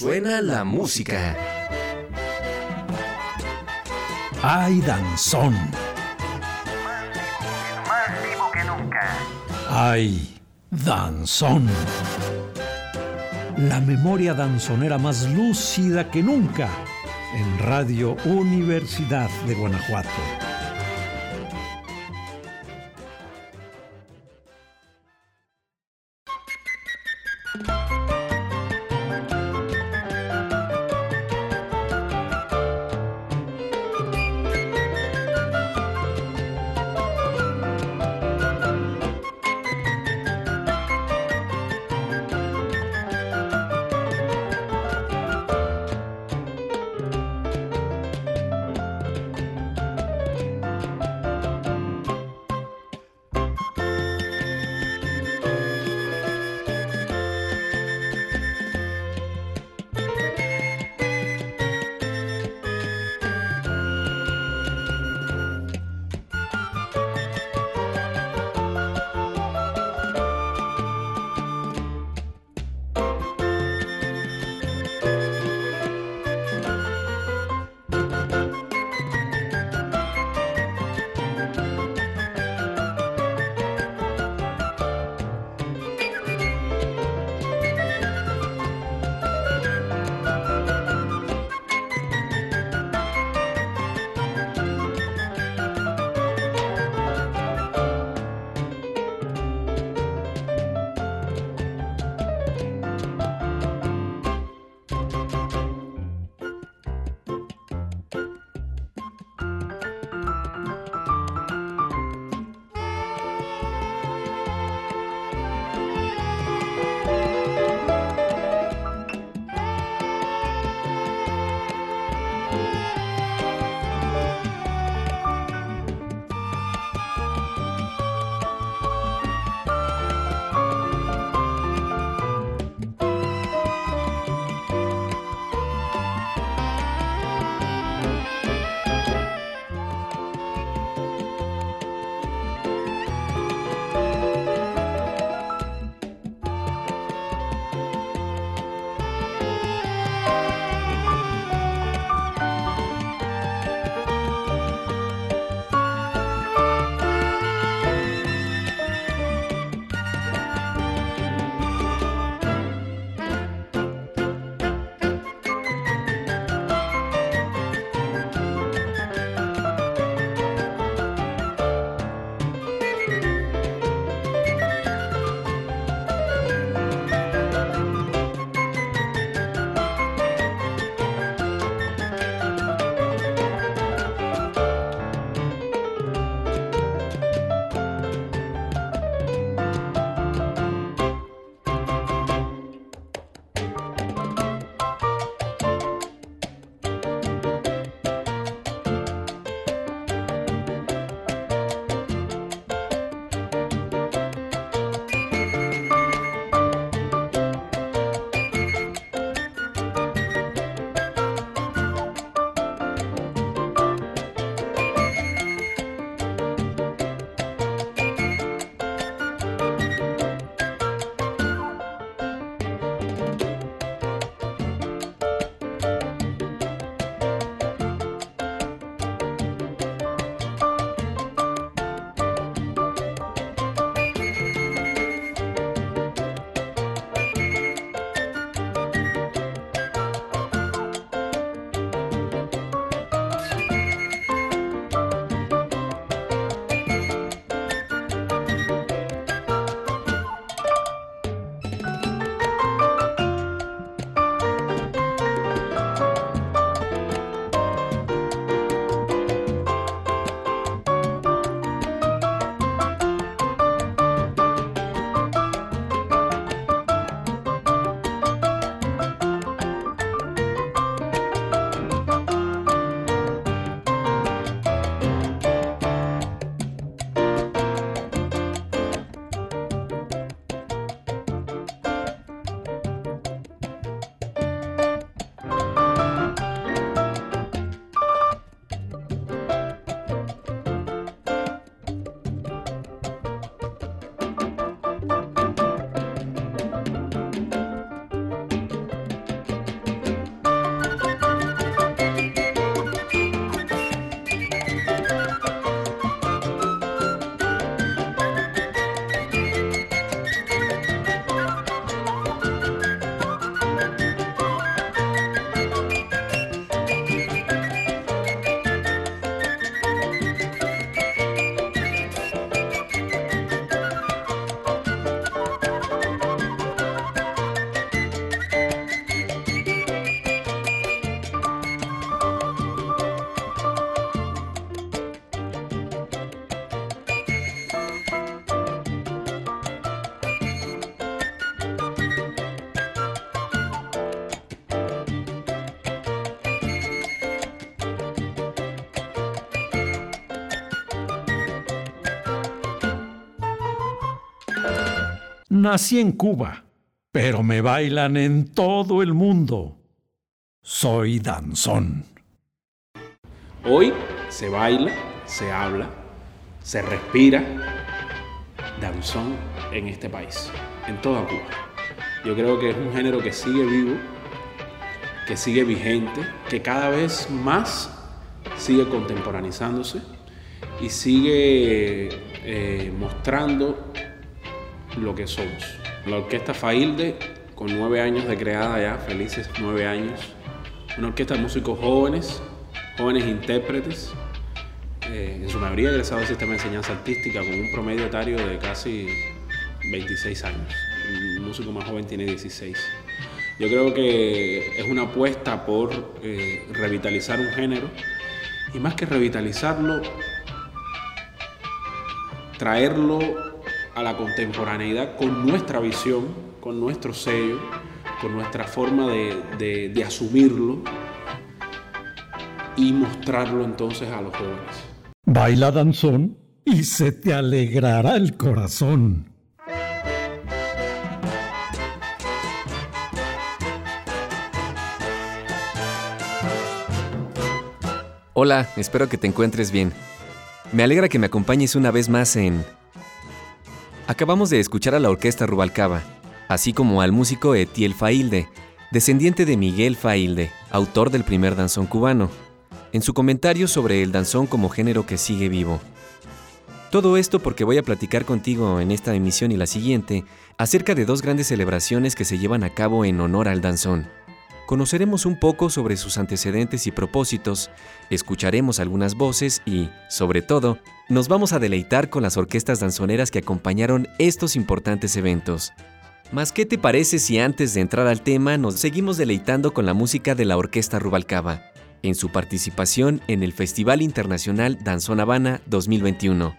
suena la música. ¡Ay, danzón! Más vivo que nunca. ¡Ay, danzón! La memoria danzonera más lúcida que nunca en Radio Universidad de Guanajuato. Nací en Cuba, pero me bailan en todo el mundo. Soy danzón. Hoy se baila, se habla, se respira danzón en este país, en toda Cuba. Yo creo que es un género que sigue vivo, que sigue vigente, que cada vez más sigue contemporanizándose y sigue eh, mostrando lo que somos. La orquesta Failde, con nueve años de creada ya, felices nueve años. Una orquesta de músicos jóvenes, jóvenes intérpretes, eh, en su mayoría egresados del sistema de enseñanza artística, con un promedio etario de casi 26 años. El músico más joven tiene 16. Yo creo que es una apuesta por eh, revitalizar un género y más que revitalizarlo, traerlo a la contemporaneidad con nuestra visión, con nuestro sello, con nuestra forma de, de asumirlo y mostrarlo entonces a los jóvenes. Baila danzón y se te alegrará el corazón. Hola, espero que te encuentres bien. Me alegra que me acompañes una vez más en Acabamos de escuchar a la orquesta Rubalcaba, así como al músico Etiel Failde, descendiente de Miguel Failde, autor del primer danzón cubano, en su comentario sobre el danzón como género que sigue vivo. Todo esto porque voy a platicar contigo en esta emisión y la siguiente acerca de dos grandes celebraciones que se llevan a cabo en honor al danzón. Conoceremos un poco sobre sus antecedentes y propósitos, escucharemos algunas voces y, sobre todo, nos vamos a deleitar con las orquestas danzoneras que acompañaron estos importantes eventos. Mas, ¿qué te parece si antes de entrar al tema nos seguimos deleitando con la música de la Orquesta Rubalcaba, en su participación en el Festival Internacional Danzón Habana 2021?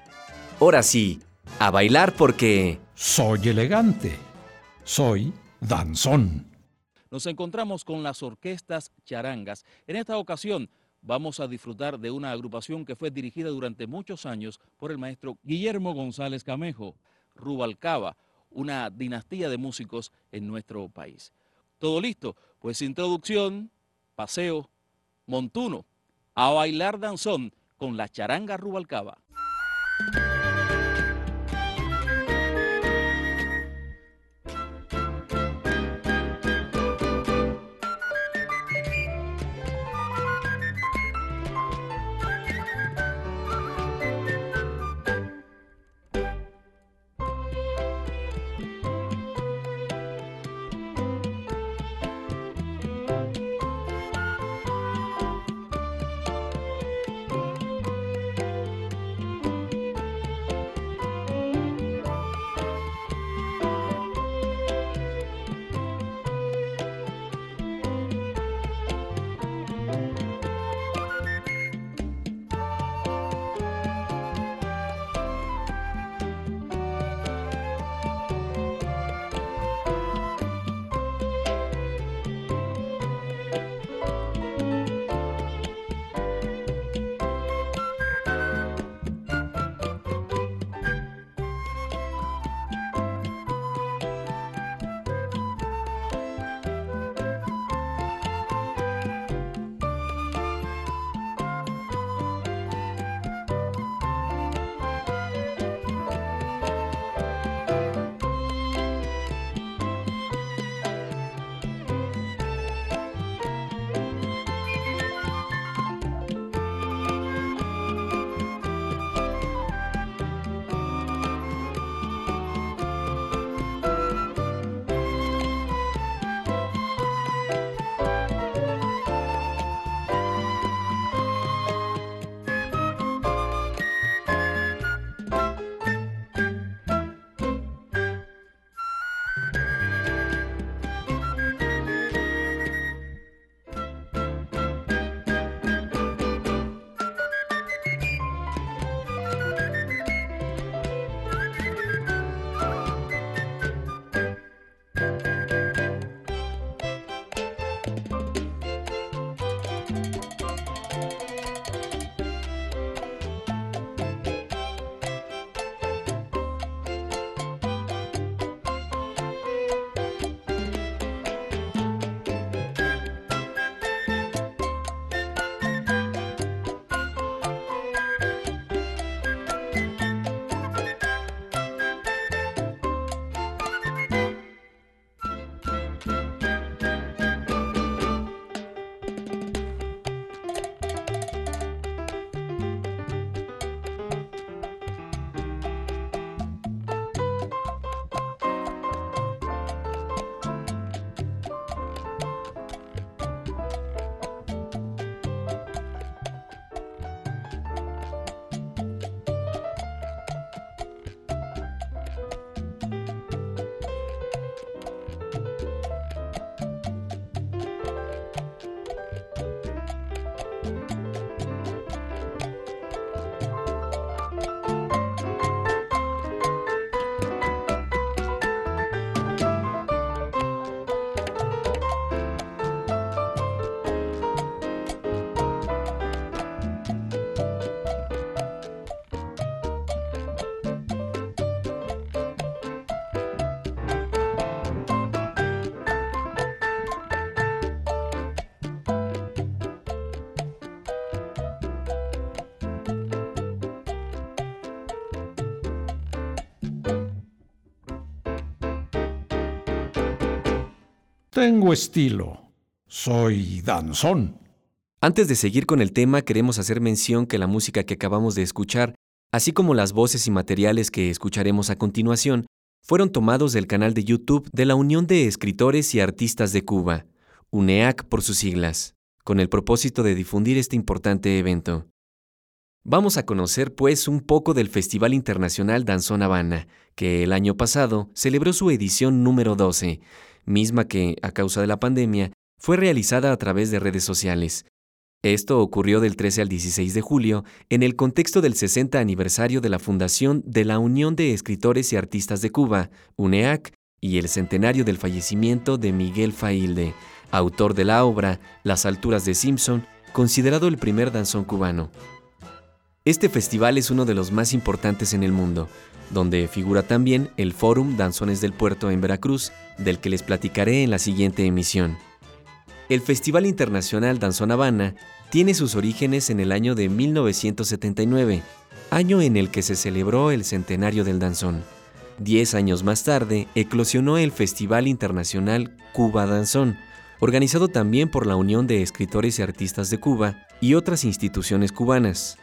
Ahora sí, a bailar porque... Soy elegante. Soy danzón nos encontramos con las orquestas charangas. En esta ocasión vamos a disfrutar de una agrupación que fue dirigida durante muchos años por el maestro Guillermo González Camejo, Rubalcaba, una dinastía de músicos en nuestro país. ¿Todo listo? Pues introducción, paseo, montuno, a bailar danzón con la charanga Rubalcaba. Tengo estilo. Soy danzón. Antes de seguir con el tema, queremos hacer mención que la música que acabamos de escuchar, así como las voces y materiales que escucharemos a continuación, fueron tomados del canal de YouTube de la Unión de Escritores y Artistas de Cuba, UNEAC por sus siglas, con el propósito de difundir este importante evento. Vamos a conocer pues un poco del Festival Internacional Danzón Habana, que el año pasado celebró su edición número 12, misma que, a causa de la pandemia, fue realizada a través de redes sociales. Esto ocurrió del 13 al 16 de julio en el contexto del 60 aniversario de la fundación de la Unión de Escritores y Artistas de Cuba, UNEAC, y el centenario del fallecimiento de Miguel Failde, autor de la obra Las alturas de Simpson, considerado el primer danzón cubano. Este festival es uno de los más importantes en el mundo, donde figura también el Fórum Danzones del Puerto en Veracruz, del que les platicaré en la siguiente emisión. El Festival Internacional Danzón Habana tiene sus orígenes en el año de 1979, año en el que se celebró el centenario del danzón. Diez años más tarde, eclosionó el Festival Internacional Cuba Danzón, organizado también por la Unión de Escritores y Artistas de Cuba y otras instituciones cubanas.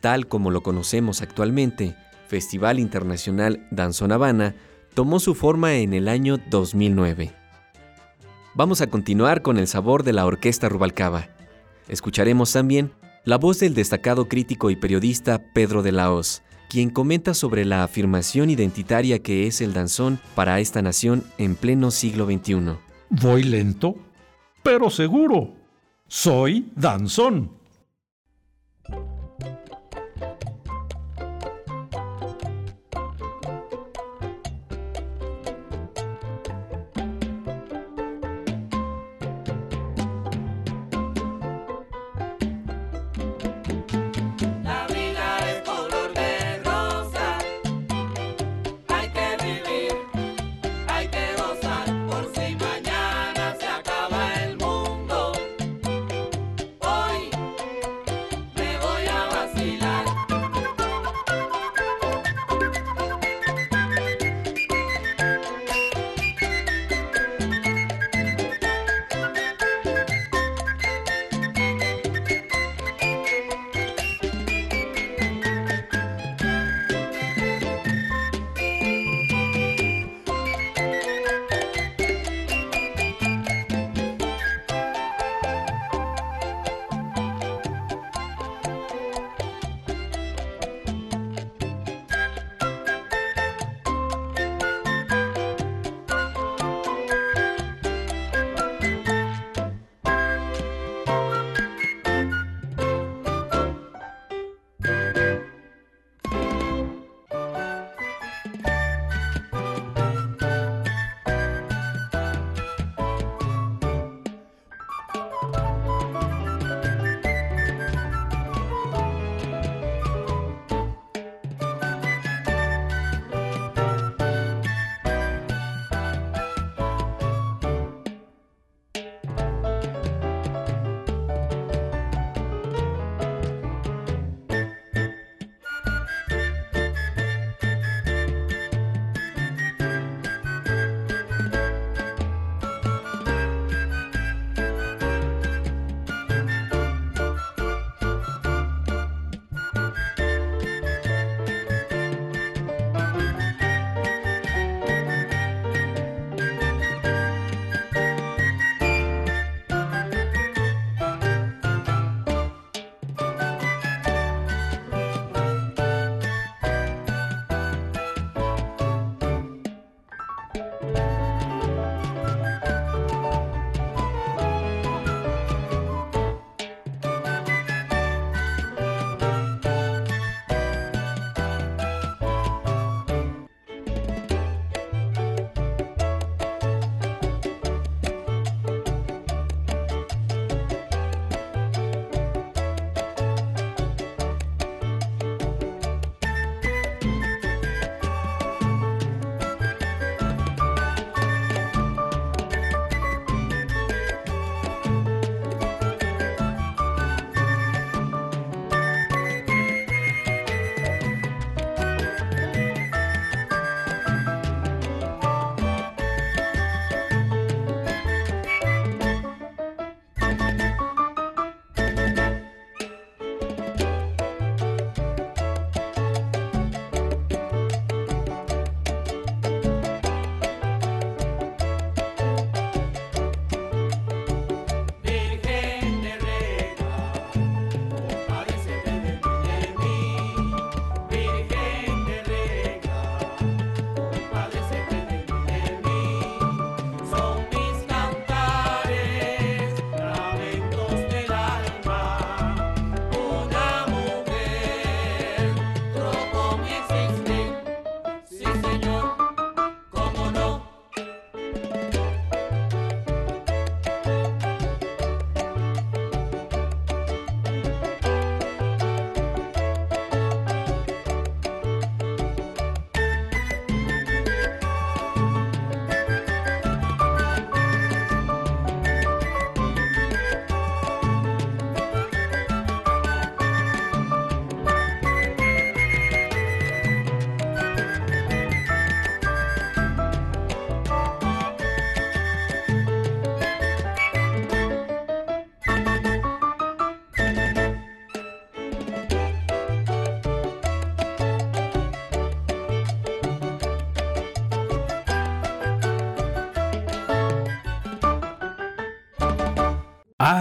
Tal como lo conocemos actualmente, Festival Internacional Danzón Habana tomó su forma en el año 2009. Vamos a continuar con el sabor de la Orquesta Rubalcaba. Escucharemos también la voz del destacado crítico y periodista Pedro de la Hoz, quien comenta sobre la afirmación identitaria que es el danzón para esta nación en pleno siglo XXI. Voy lento, pero seguro. Soy danzón.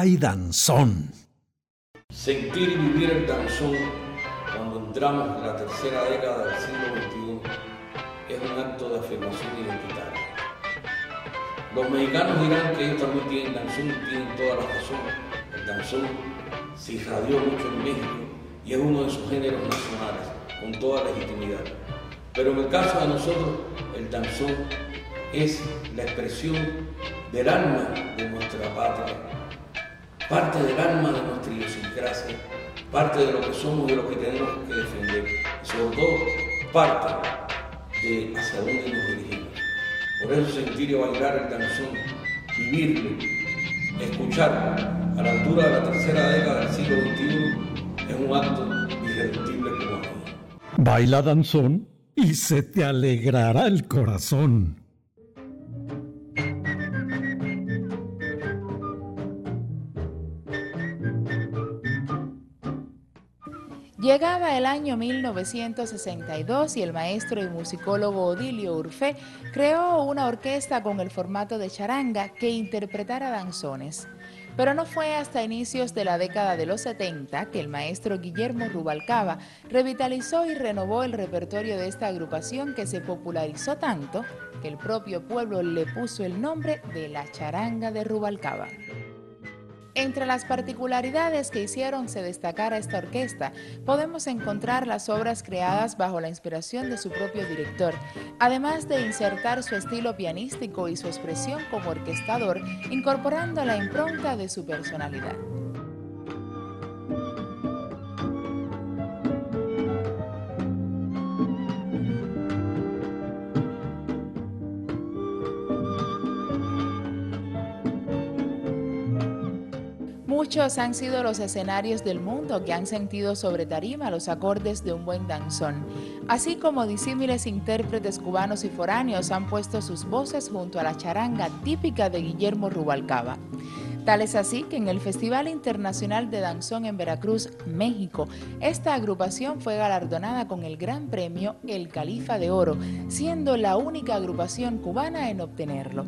¡Ay, danzón! Sentir y vivir el danzón cuando entramos en la tercera década del siglo XXI es un acto de afirmación identitaria. Los mexicanos dirán que ellos también tienen danzón y tienen toda la razón. El danzón se irradió mucho en México y es uno de sus géneros nacionales, con toda legitimidad. Pero en el caso de nosotros, el danzón es la expresión del alma de nuestra patria, parte del alma de nuestra idiosincrasia, parte de lo que somos y de lo que tenemos que defender, y sobre todo parte de hacia dónde nos dirigimos. Por eso sentir y bailar el danzón, vivirlo, escucharlo a la altura de la tercera década del siglo XXI es un acto irreductible cubano. Baila danzón y se te alegrará el corazón. Llegaba el año 1962 y el maestro y musicólogo Odilio Urfé creó una orquesta con el formato de charanga que interpretara danzones. Pero no fue hasta inicios de la década de los 70 que el maestro Guillermo Rubalcaba revitalizó y renovó el repertorio de esta agrupación que se popularizó tanto que el propio pueblo le puso el nombre de la charanga de Rubalcaba. Entre las particularidades que hicieron se destacara esta orquesta, podemos encontrar las obras creadas bajo la inspiración de su propio director, además de insertar su estilo pianístico y su expresión como orquestador, incorporando la impronta de su personalidad. Muchos han sido los escenarios del mundo que han sentido sobre tarima los acordes de un buen danzón, así como disímiles intérpretes cubanos y foráneos han puesto sus voces junto a la charanga típica de Guillermo Rubalcaba. Tal es así que en el Festival Internacional de Danzón en Veracruz, México, esta agrupación fue galardonada con el gran premio El Califa de Oro, siendo la única agrupación cubana en obtenerlo.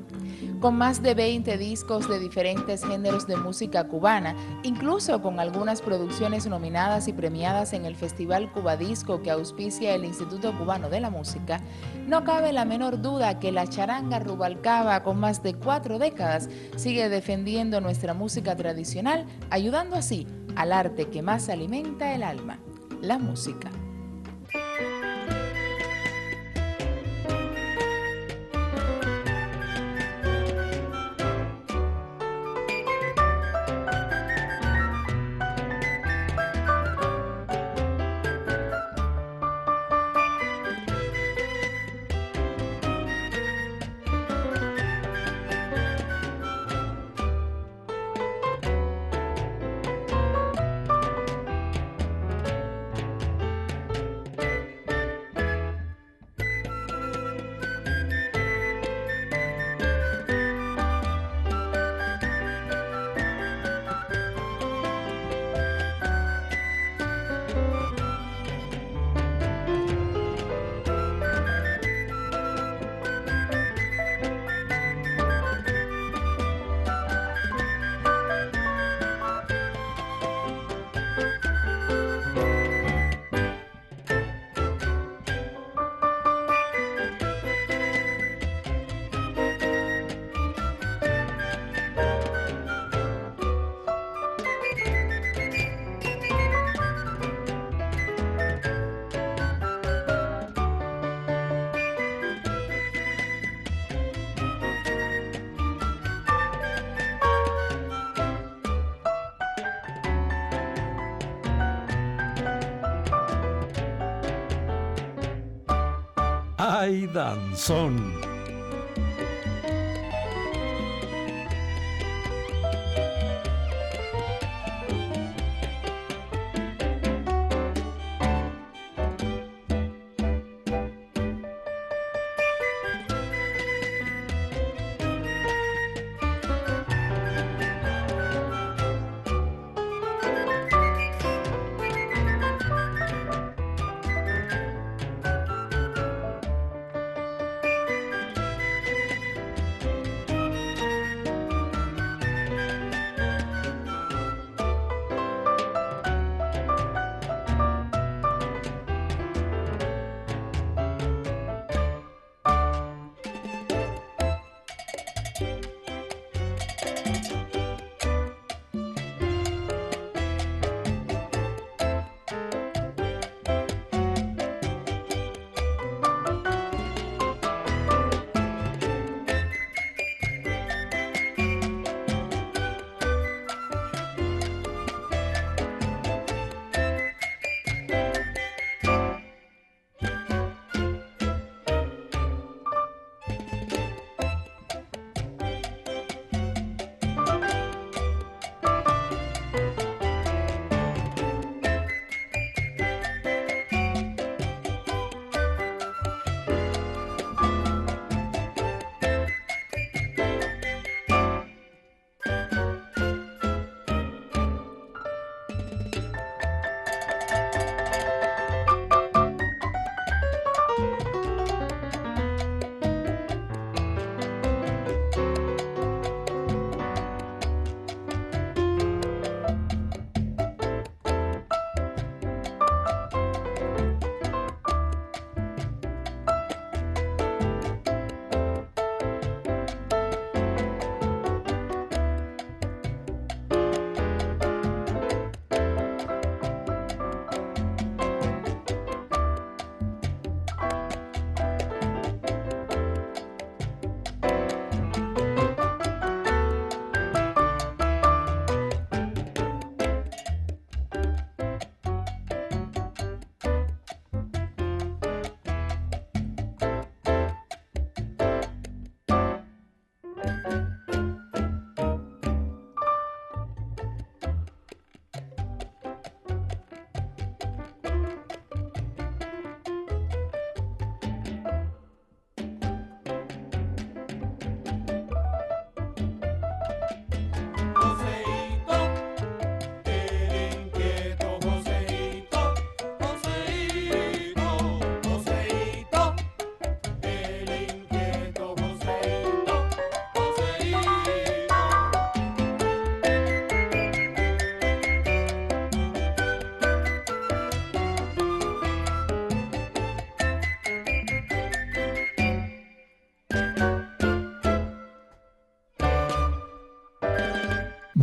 Con más de 20 discos de diferentes géneros de música cubana, incluso con algunas producciones nominadas y premiadas en el Festival Cubadisco que auspicia el Instituto Cubano de la Música, no cabe la menor duda que la charanga Rubalcaba, con más de cuatro décadas, sigue defendiendo nuestra música tradicional, ayudando así al arte que más alimenta el alma, la música. ¡Ay, danzón!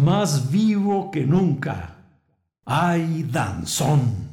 Más vivo que nunca. ¡Ay, danzón!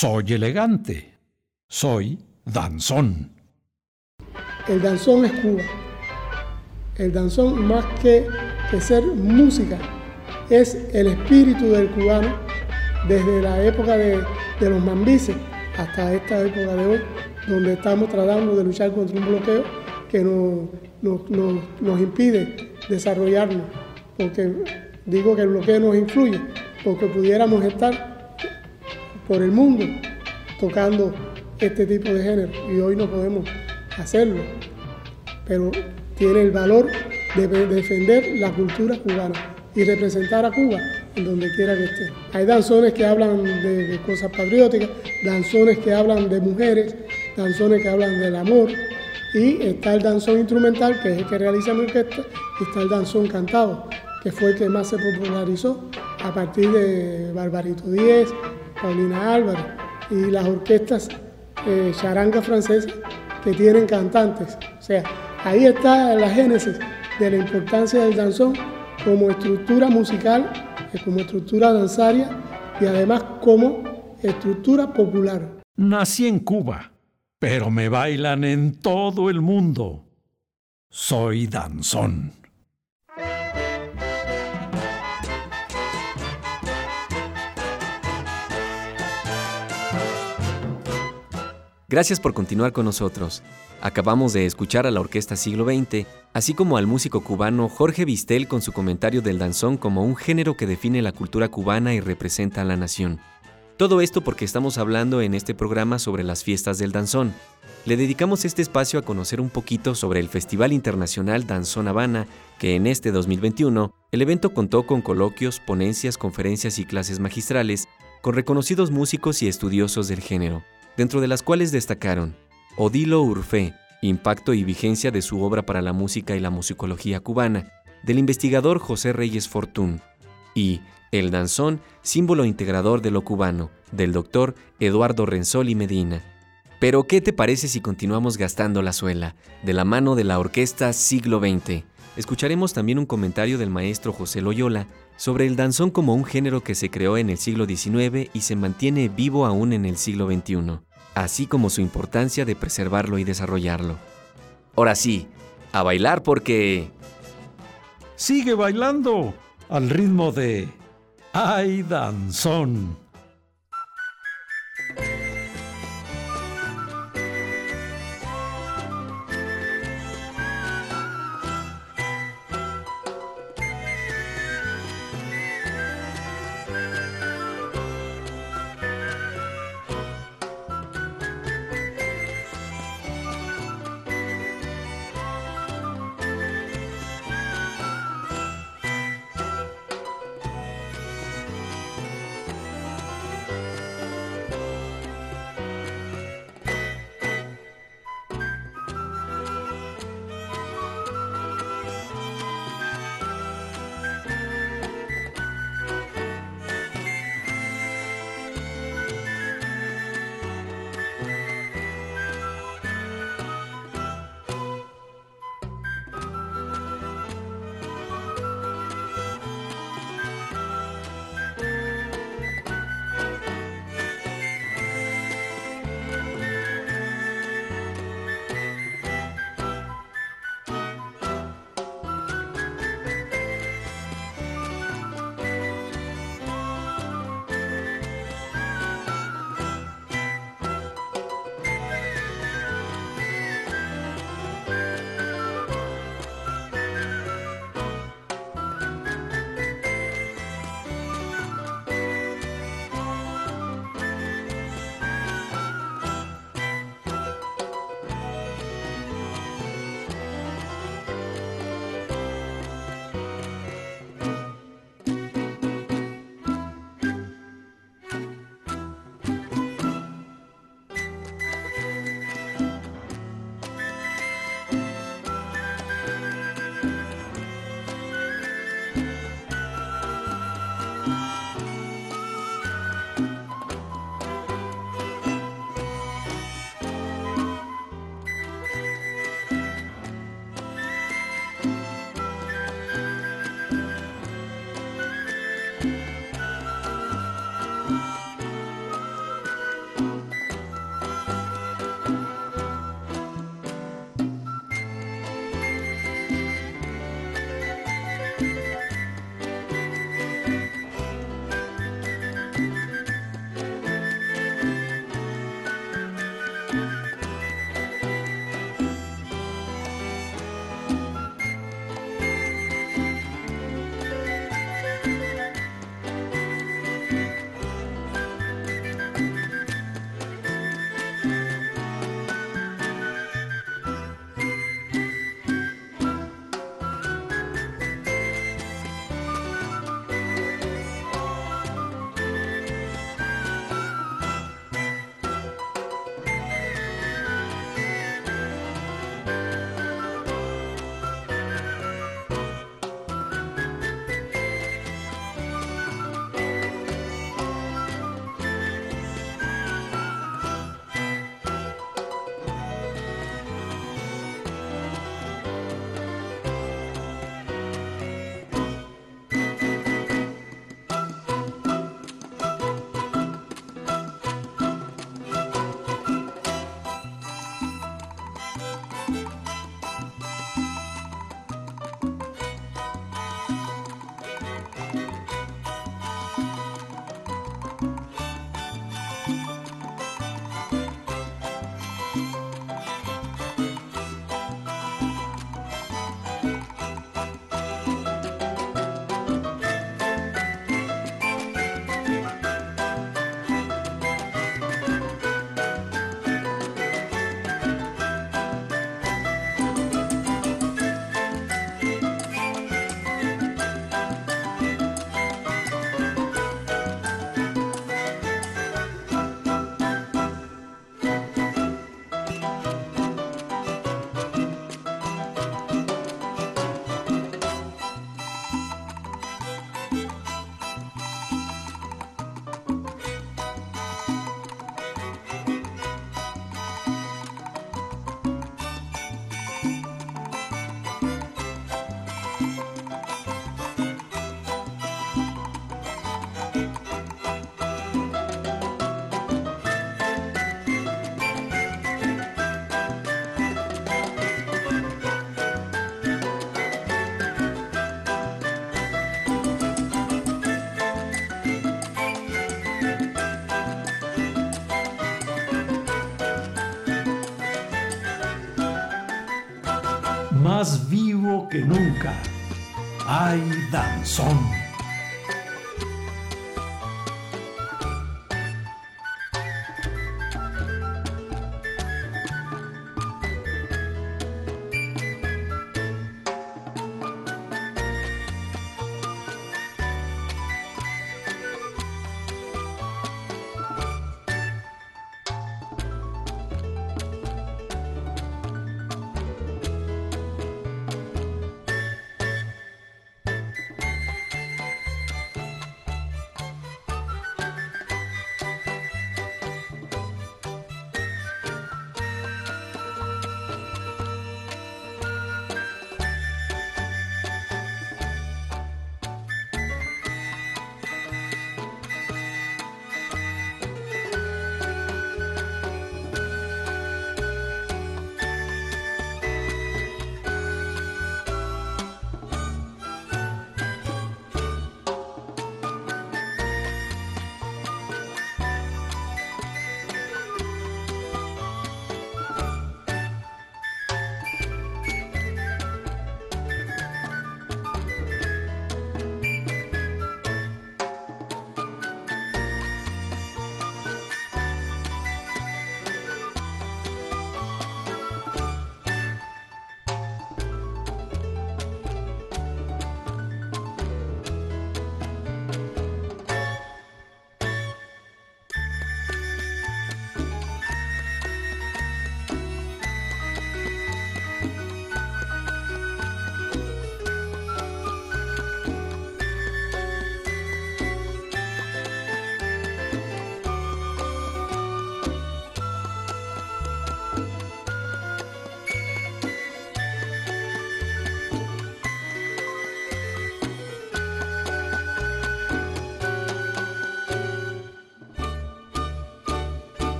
Soy elegante. Soy danzón. El danzón es Cuba. El danzón, más que, ser música, es el espíritu del cubano desde la época de, los mambises hasta esta época de hoy, donde estamos tratando de luchar contra un bloqueo que nos impide desarrollarnos. Porque digo que el bloqueo nos influye, porque pudiéramos estar por el mundo tocando este tipo de género y hoy no podemos hacerlo. pero tiene el valor de de defender la cultura cubana y representar a Cuba en donde quiera que esté. Hay danzones que hablan de, cosas patrióticas, danzones que hablan de mujeres, danzones que hablan del amor, y está el danzón instrumental, que es el que realiza mi orquesta, y está el danzón cantado, que fue el que más se popularizó a partir de Barbarito Díez, Paulina Álvarez y las orquestas eh, charanga francesas que tienen cantantes. O sea, ahí está la génesis de la importancia del danzón como estructura musical, eh, como estructura danzaria y además como estructura popular. Nací en Cuba, pero me bailan en todo el mundo. Soy danzón. Gracias por continuar con nosotros. Acabamos de escuchar a la Orquesta Siglo XX, así como al músico cubano Jorge Vistel con su comentario del danzón como un género que define la cultura cubana y representa a la nación. Todo esto porque estamos hablando en este programa sobre las fiestas del danzón. Le dedicamos este espacio a conocer un poquito sobre el Festival Internacional Danzón Habana, que en este 2021 el evento contó con coloquios, ponencias, conferencias y clases magistrales con reconocidos músicos y estudiosos del género, dentro de las cuales destacaron Odilo Urfé, impacto y vigencia de su obra para la música y la musicología cubana, del investigador José Reyes Fortún, y El danzón, símbolo integrador de lo cubano, del doctor Eduardo Renzoli Medina. Pero, ¿qué te parece si continuamos gastando la suela, de la mano de la Orquesta Siglo XX? Escucharemos también un comentario del maestro José Loyola sobre el danzón como un género que se creó en el siglo XIX y se mantiene vivo aún en el siglo XXI, así como su importancia de preservarlo y desarrollarlo. Ahora sí, a bailar porque... Sigue bailando al ritmo de ¡Ay, danzón! Más vivo que nunca. ¡Ay, danzón!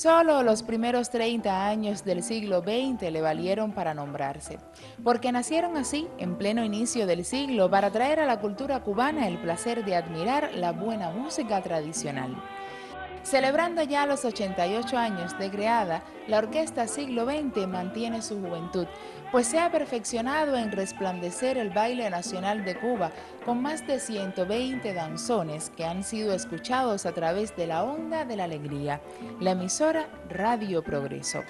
Solo los primeros 30 años del siglo XX le valieron para nombrarse, porque nacieron así, en pleno inicio del siglo, para traer a la cultura cubana el placer de admirar la buena música tradicional. Celebrando ya los 88 años de creada, la Orquesta Siglo XX mantiene su juventud, pues se ha perfeccionado en resplandecer el baile nacional de Cuba con más de 120 danzones que han sido escuchados a través de la onda de la alegría, la emisora Radio Progreso.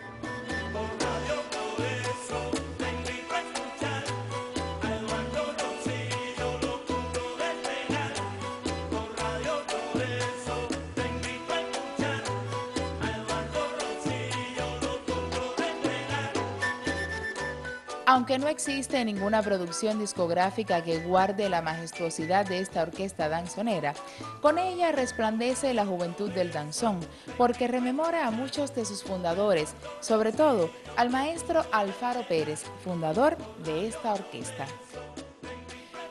Aunque no existe ninguna producción discográfica que guarde la majestuosidad de esta orquesta danzonera, con ella resplandece la juventud del danzón, porque rememora a muchos de sus fundadores, sobre todo al maestro Alfaro Pérez, fundador de esta orquesta.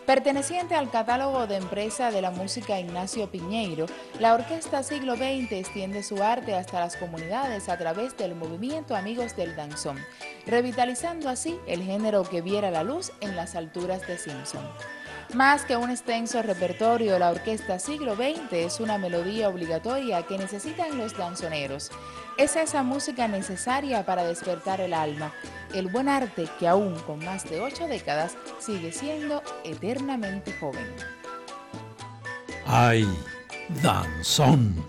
Perteneciente al catálogo de empresa de la música Ignacio Piñeiro, la Orquesta Siglo XX extiende su arte hasta las comunidades a través del movimiento Amigos del Danzón, revitalizando así el género que viera la luz en las alturas de Simpson. Más que un extenso repertorio, la orquesta siglo XX es una melodía obligatoria que necesitan los danzoneros. Es esa música necesaria para despertar el alma, el buen arte que aún con más de ocho décadas sigue siendo eternamente joven. ¡Ay, danzón!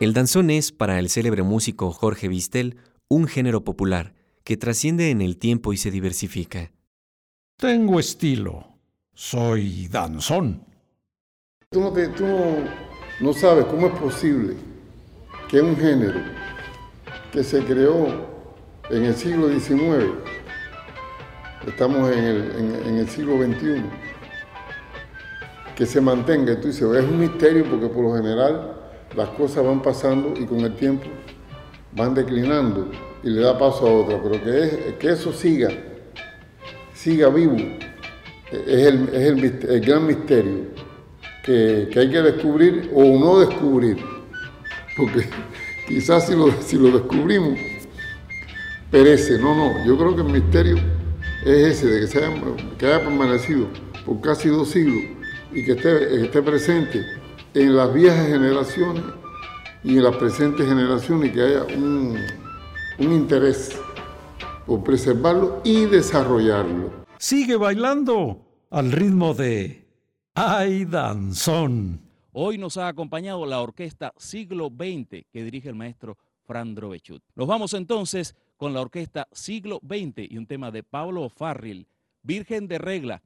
El danzón es, para el célebre músico Jorge Vistel, un género popular que trasciende en el tiempo y se diversifica. Tengo estilo. Soy danzón. Tú no, te- tú no- no sabes cómo es posible que un género que se creó en el siglo XIX, estamos en el, en- en el siglo XXI, que se mantenga. Tú dices, es un misterio porque por lo general las cosas van pasando y con el tiempo van declinando y le da paso a otra, pero que, es- que eso siga, siga vivo, es el, es el gran misterio que, que hay que descubrir o no descubrir, porque quizás si lo, si lo descubrimos, perece. No, no, yo creo que el misterio es ese, de que, se haya, que haya permanecido por casi dos siglos y que esté, esté presente en las viejas generaciones y en las presentes generaciones y que haya un, un interés por preservarlo y desarrollarlo. Sigue bailando al ritmo de Ay Danzón. Hoy nos ha acompañado la orquesta Siglo XX que dirige el maestro Fran Drovechut. Nos vamos entonces con la orquesta Siglo XX y un tema de Pablo Farril, Virgen de Regla.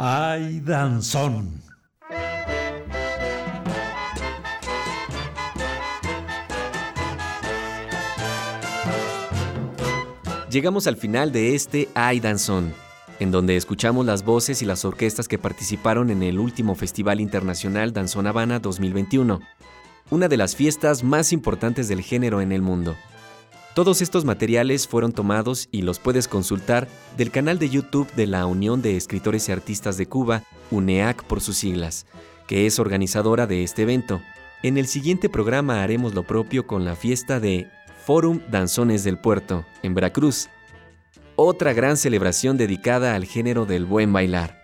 ¡Ay, danzón! Llegamos al final de este Ay Danzón, en donde escuchamos las voces y las orquestas que participaron en el último Festival Internacional Danzón Habana 2021, una de las fiestas más importantes del género en el mundo. Todos estos materiales fueron tomados y los puedes consultar del canal de YouTube de la Unión de Escritores y Artistas de Cuba, UNEAC por sus siglas, que es organizadora de este evento. En el siguiente programa haremos lo propio con la fiesta de Fórum Danzones del Puerto, en Veracruz. Otra gran celebración dedicada al género del buen bailar.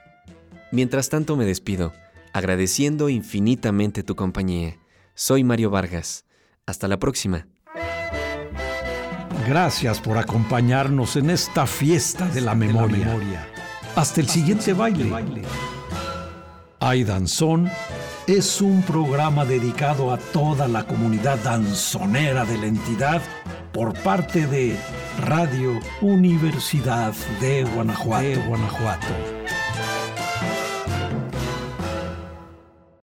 Mientras tanto me despido, agradeciendo infinitamente tu compañía. Soy Mario Vargas. Hasta la próxima. Gracias por acompañarnos en esta fiesta de la memoria. Hasta el siguiente baile. Ay Danzón es un programa dedicado a toda la comunidad danzonera de la entidad por parte de Radio Universidad de Guanajuato. De Guanajuato.